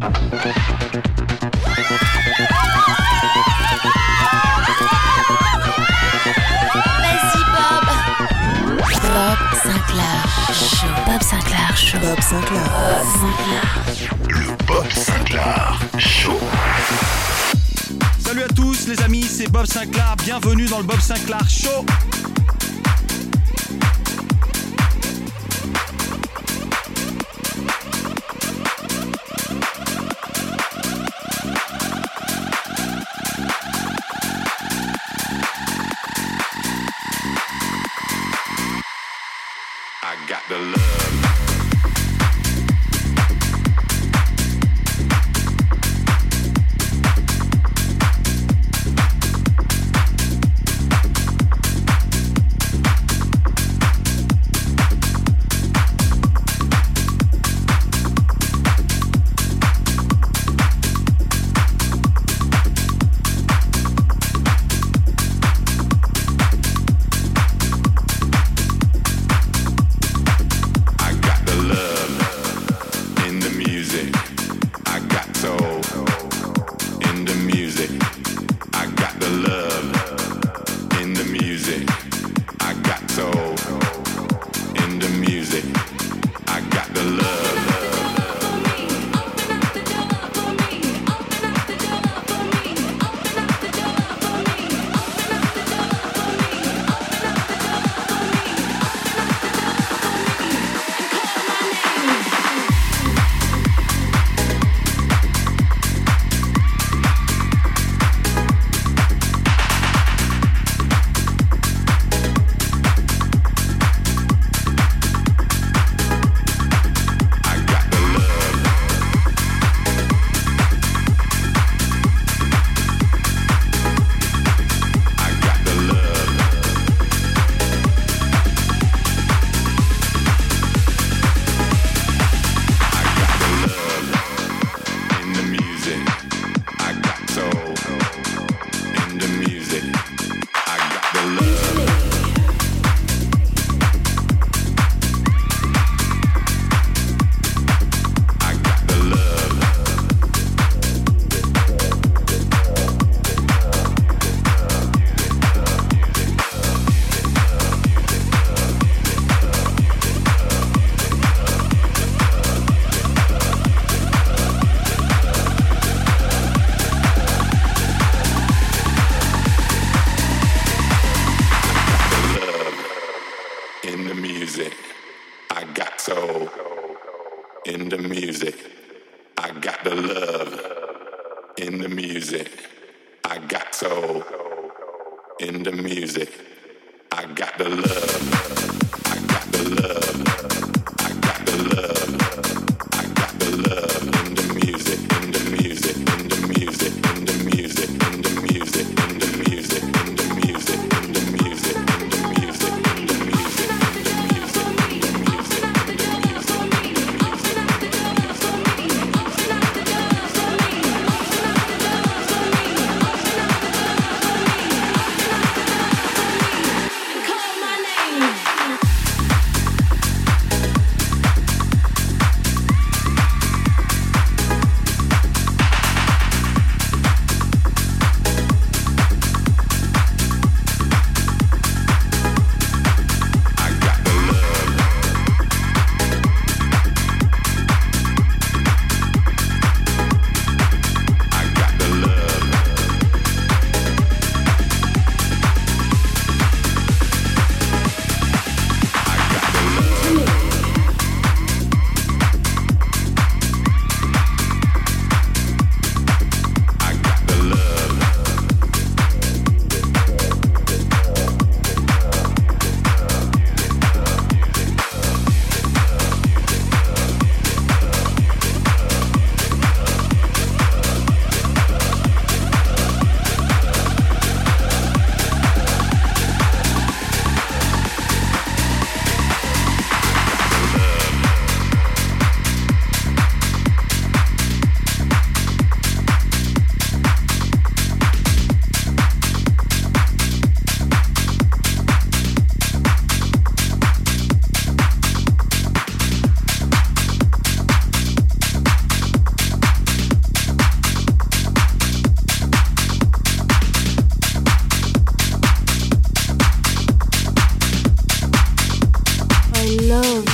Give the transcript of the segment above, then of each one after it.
Bob. Bob Sinclair Show. Bob Sinclair Show. Bob Sinclair. Le Bob Sinclair Show. Salut à tous les amis, c'est Bob Sinclair. Bienvenue dans le Bob Sinclair Show. Music. love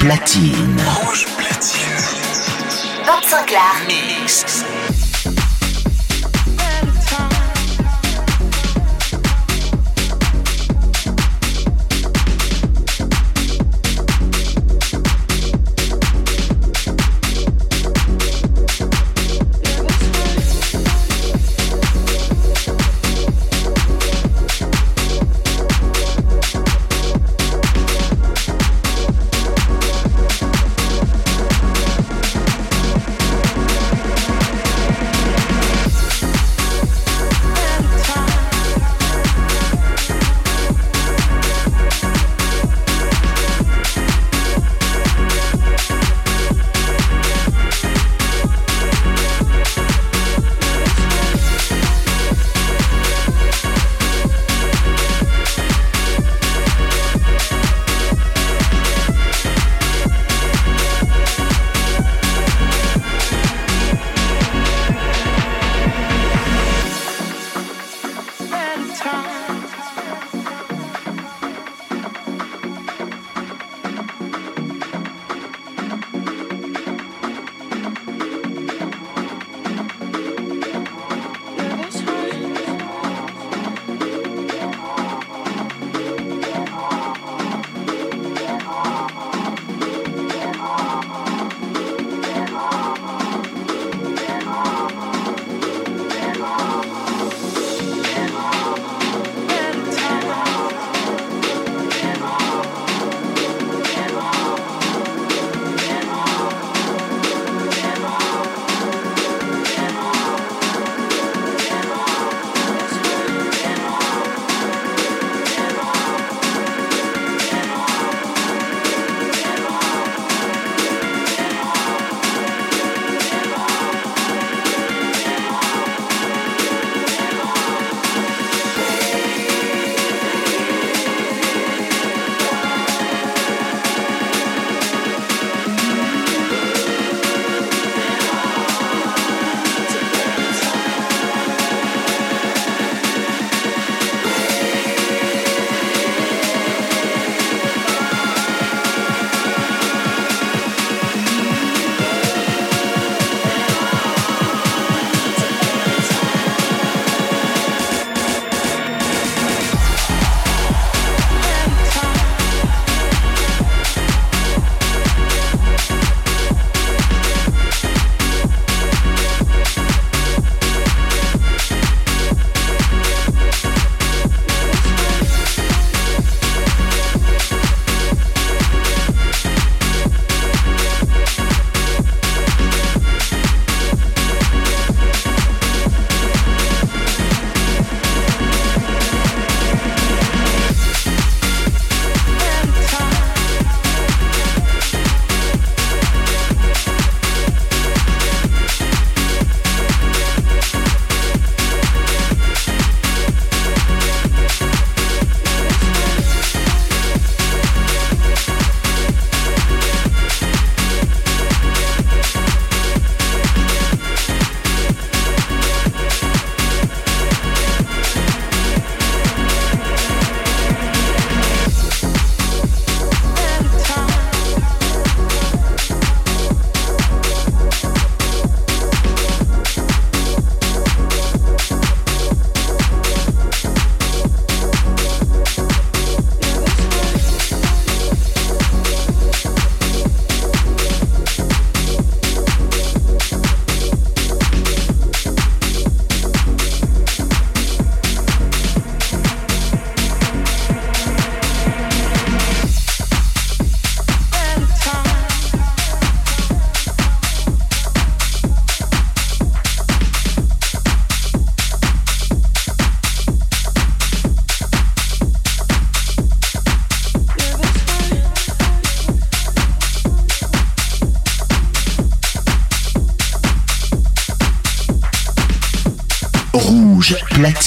platine.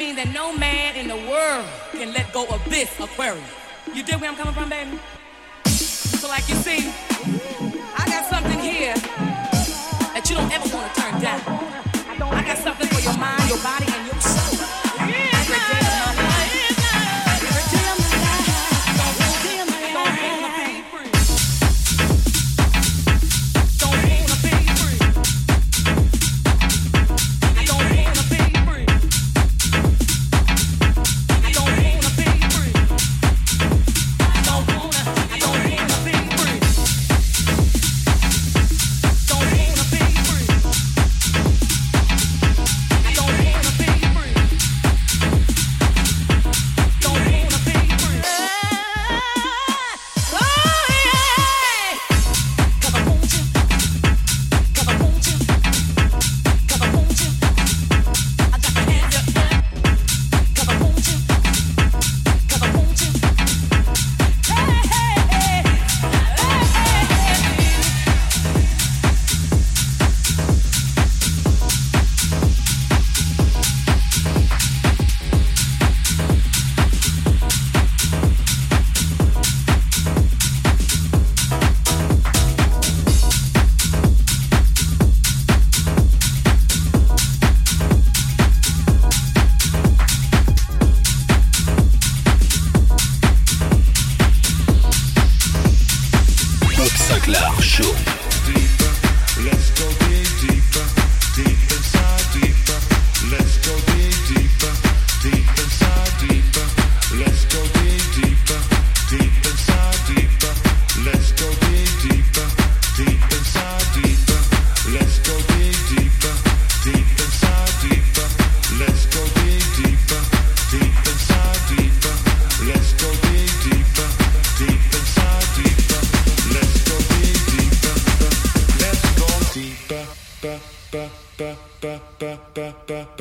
mean that no man in the world can let go of this aquarium. You dig where I'm coming from, baby? So, like you see, I got something here that you don't ever want to turn down. I got something for your mind, your body, and your soul.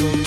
Rouge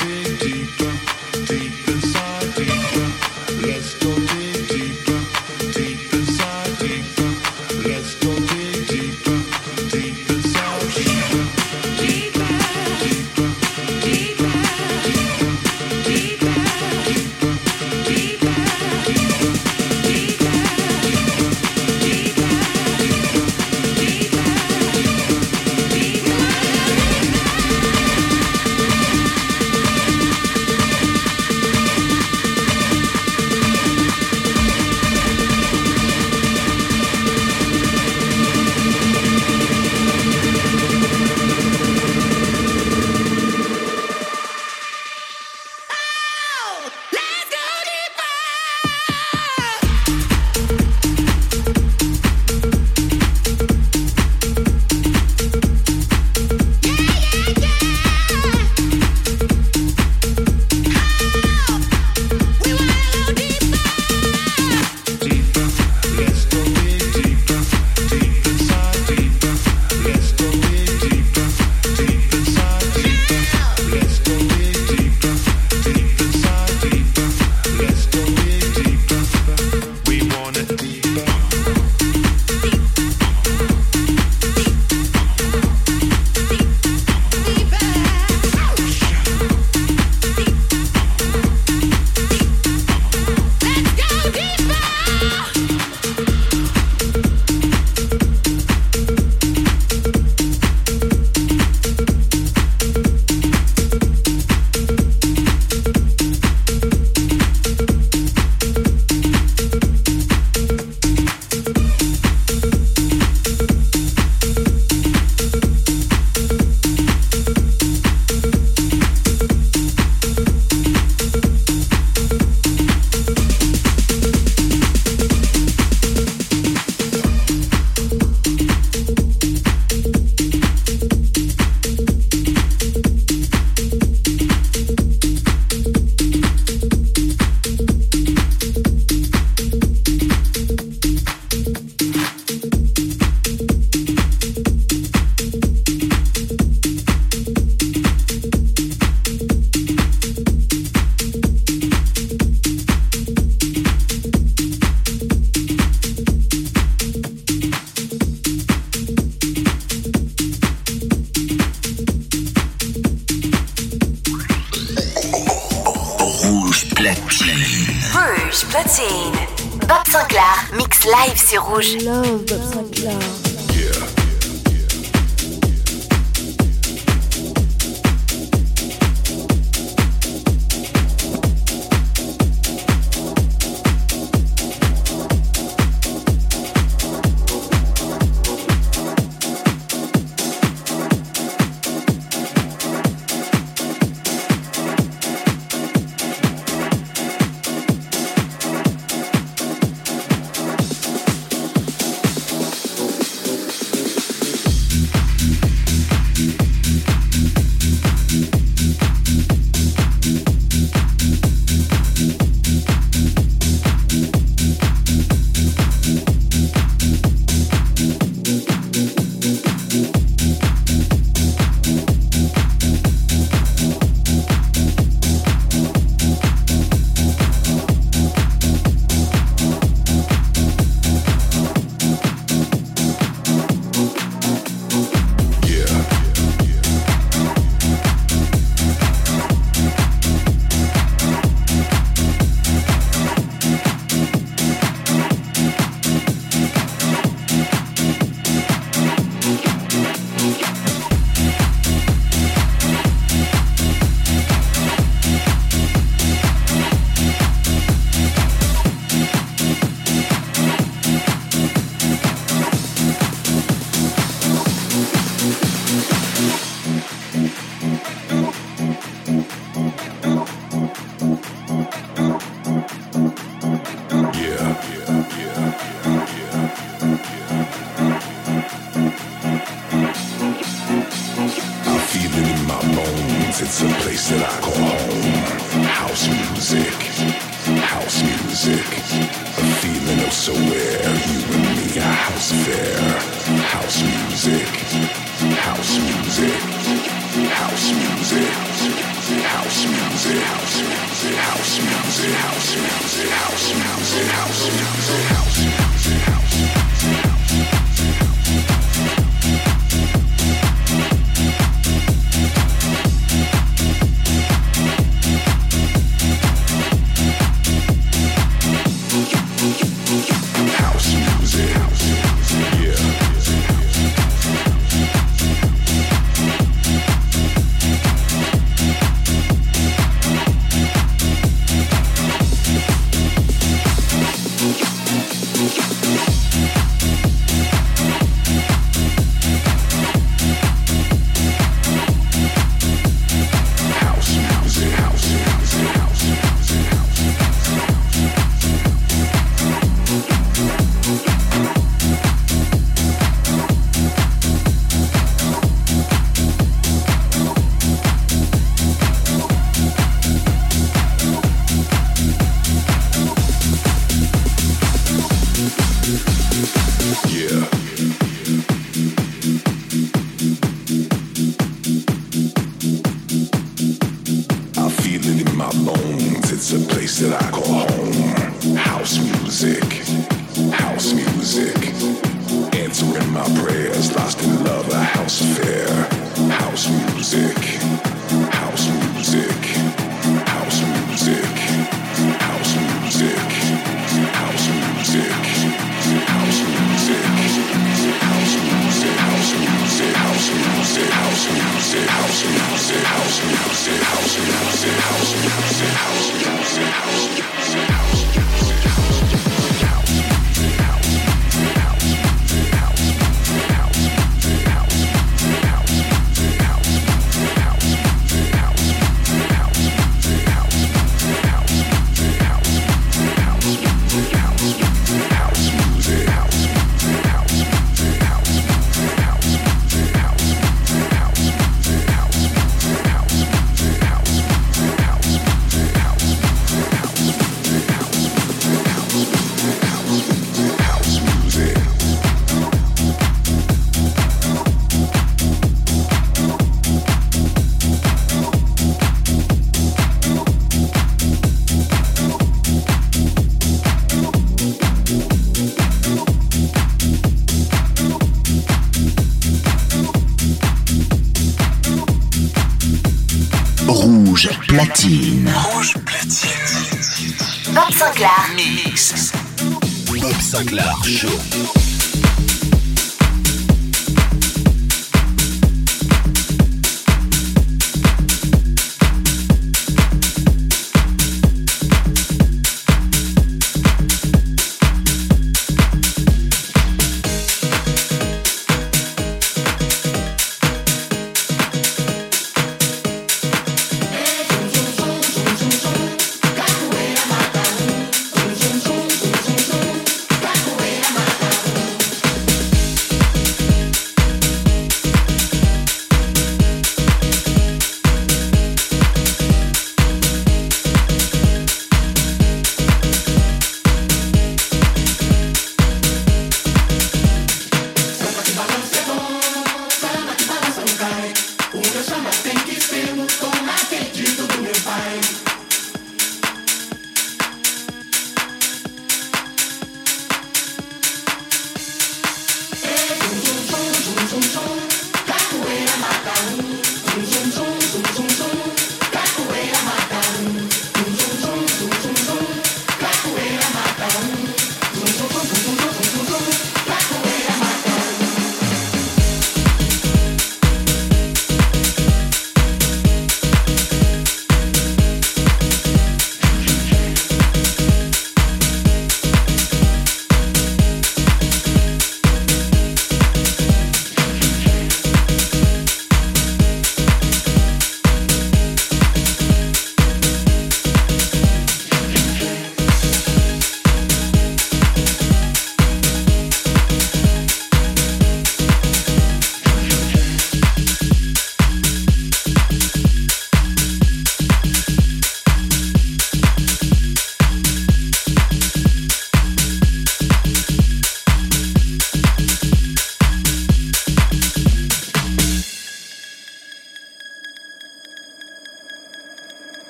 platine. Rouge platine. Bob Sinclair. Mix. Bob Sinclair Show.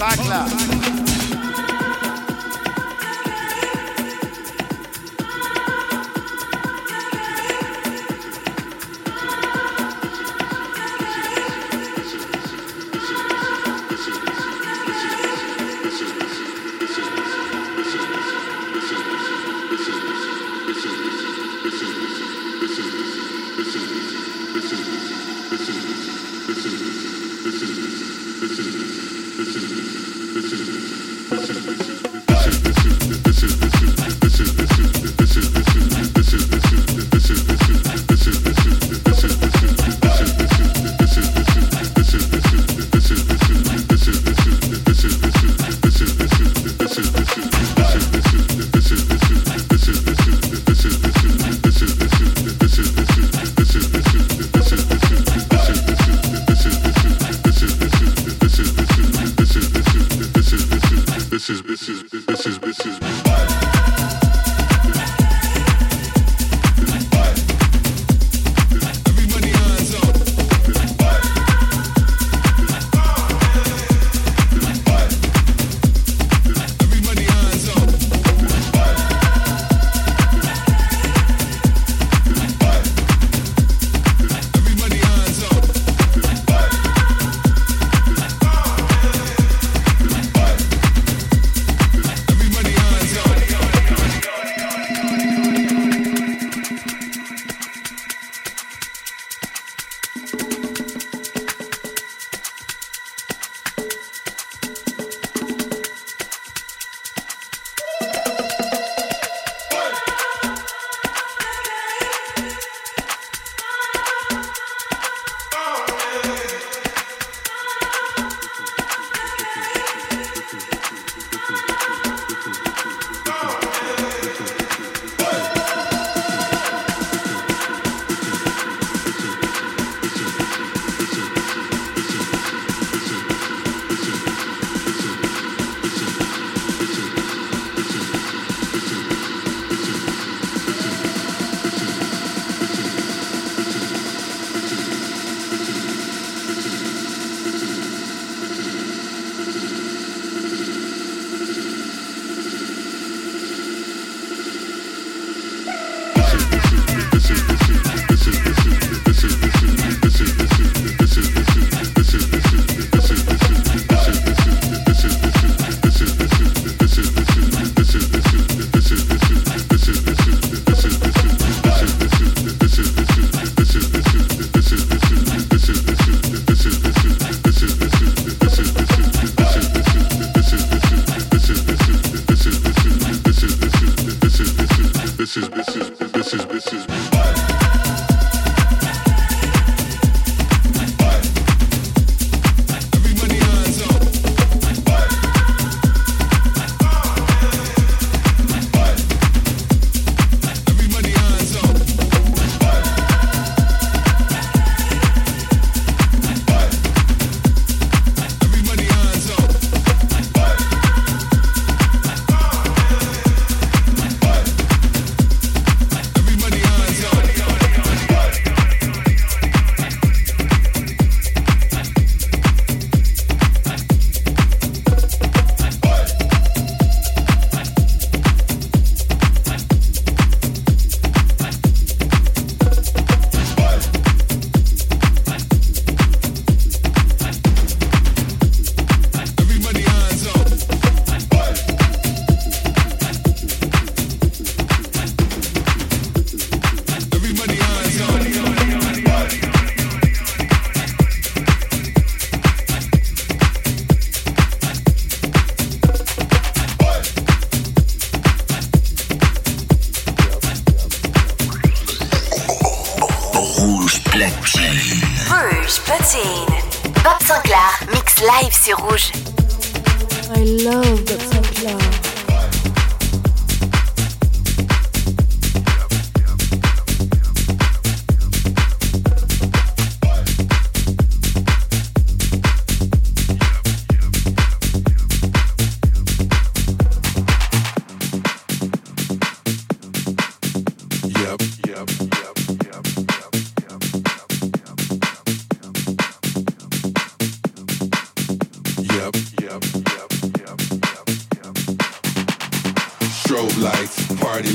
Bob Sinclair. This is me.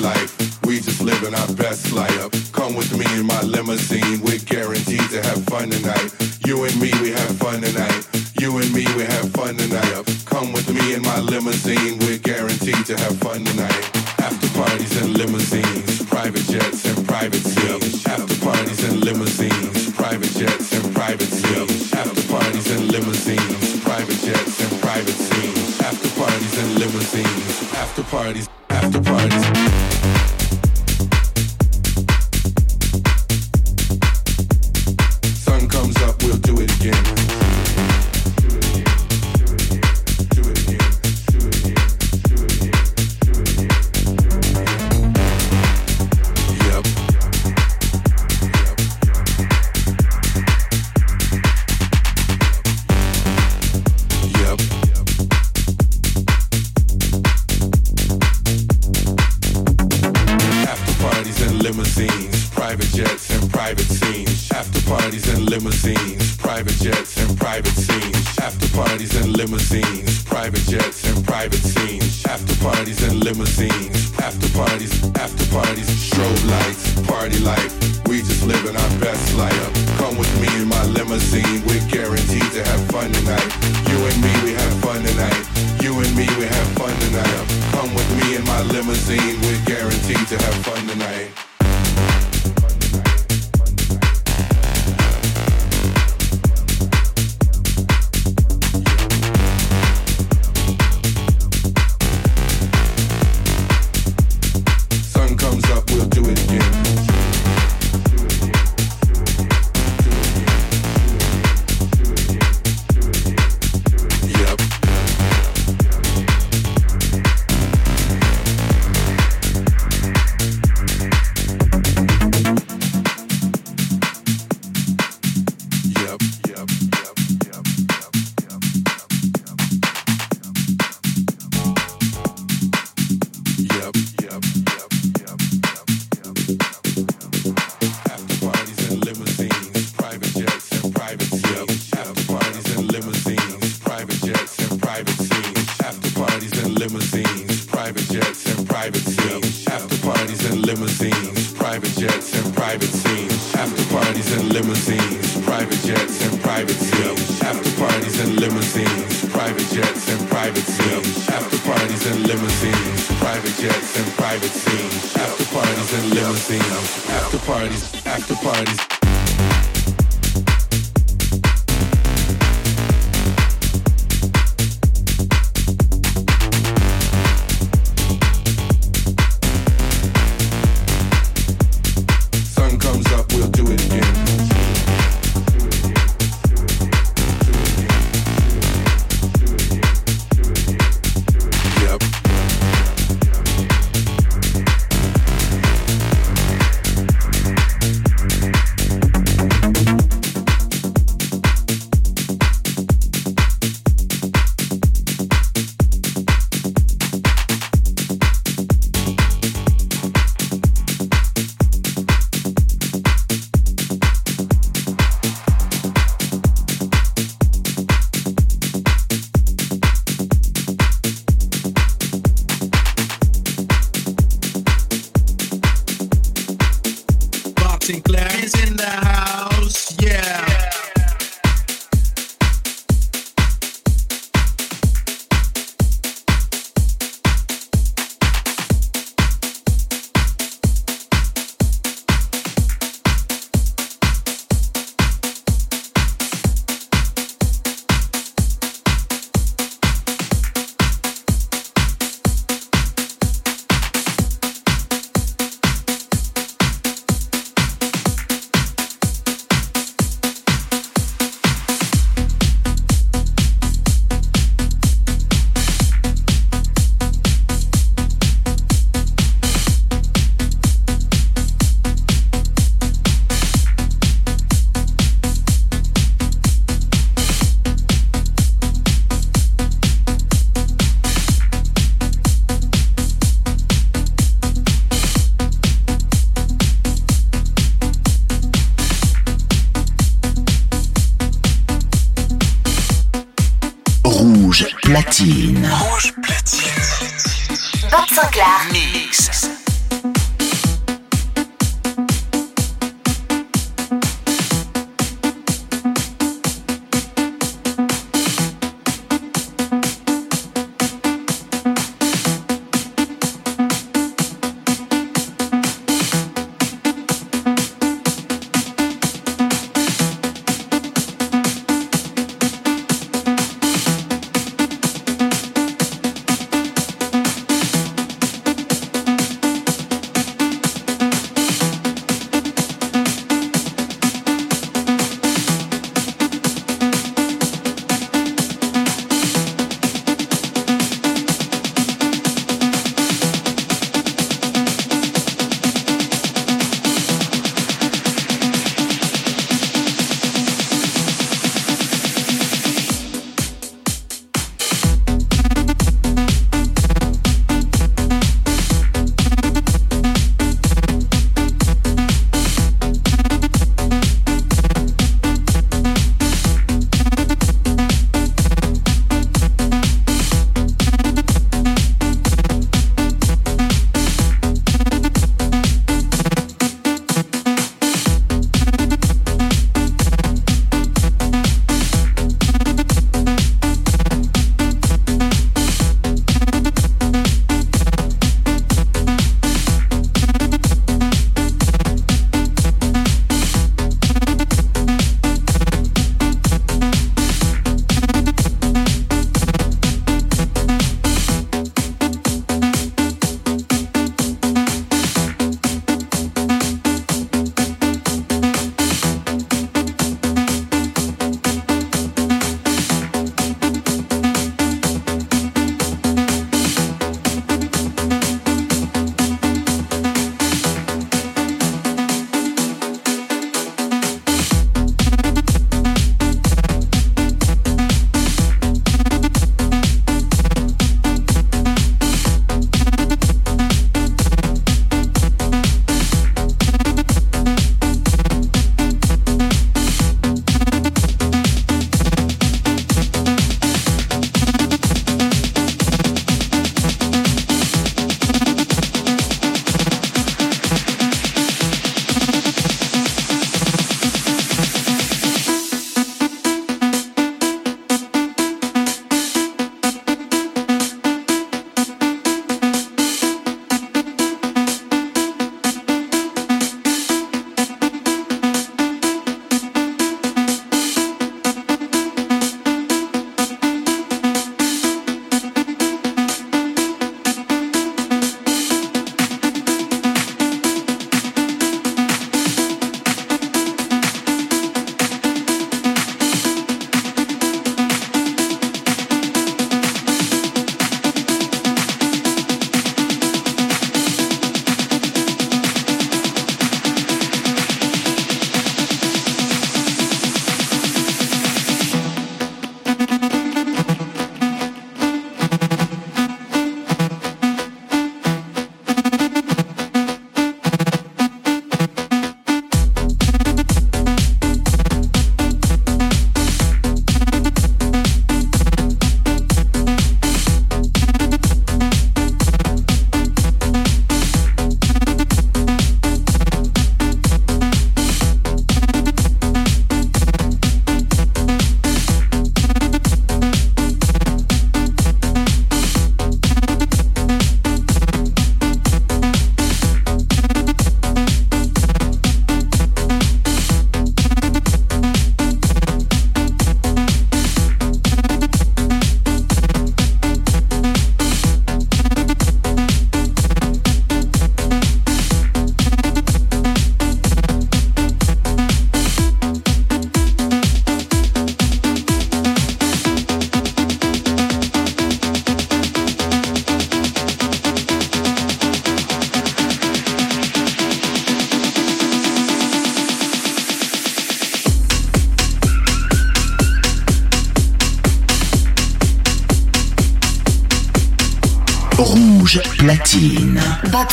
life. We just living our best life. Come with me in my limousine. We're guaranteed to have fun tonight. You and me, we have fun tonight. You and me, we have fun tonight. Come with me in my limousine. We're guaranteed to have fun tonight. After parties and limousines, private jets and private jets. After parties and limousines, private jets and private jets. After parties and limousines, private jets and private scenes. After parties and limousines, after parties.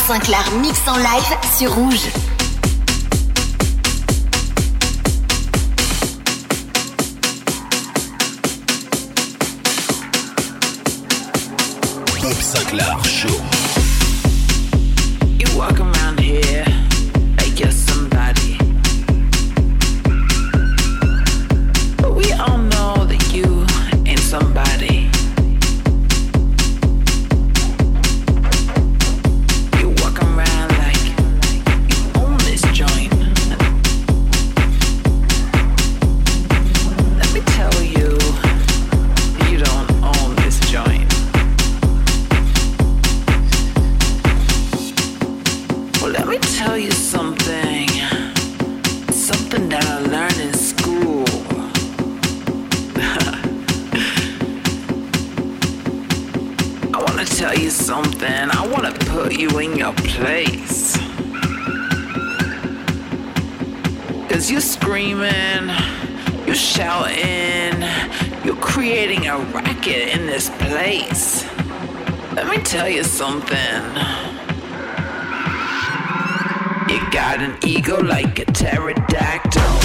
Sinclair mix en live sur Rouge. Bob Sinclair Show. ego like a pterodactyl.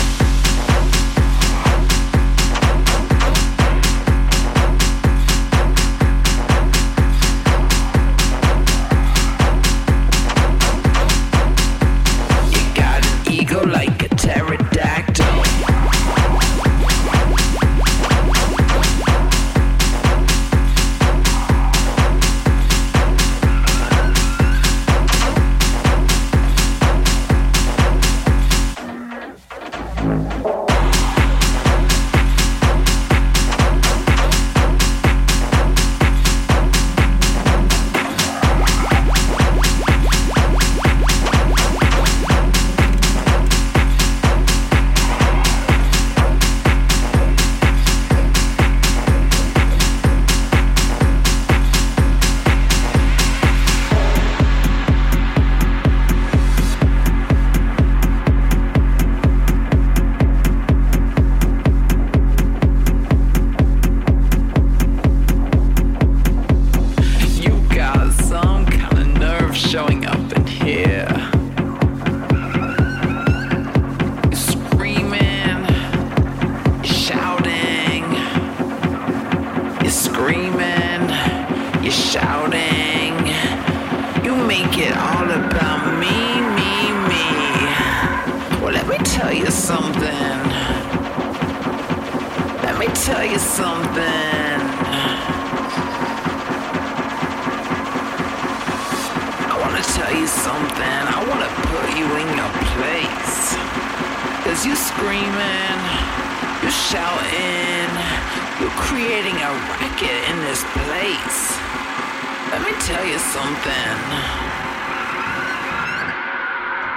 Let me tell you something.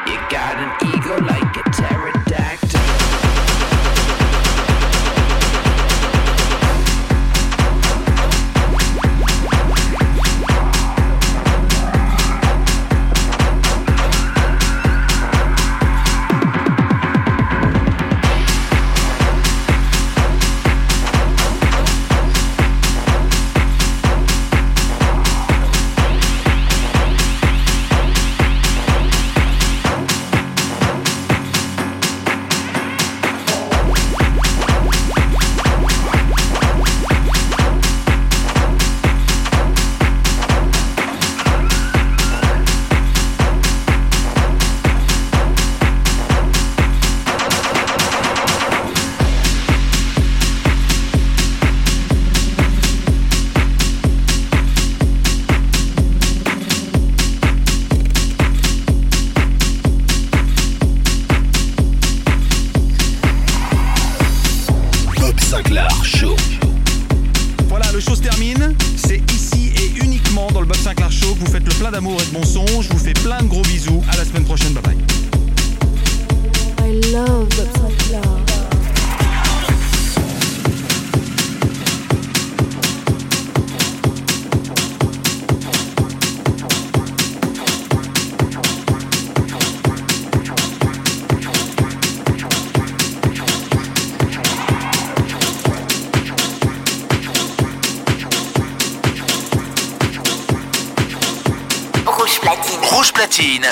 You got an ego like a terror.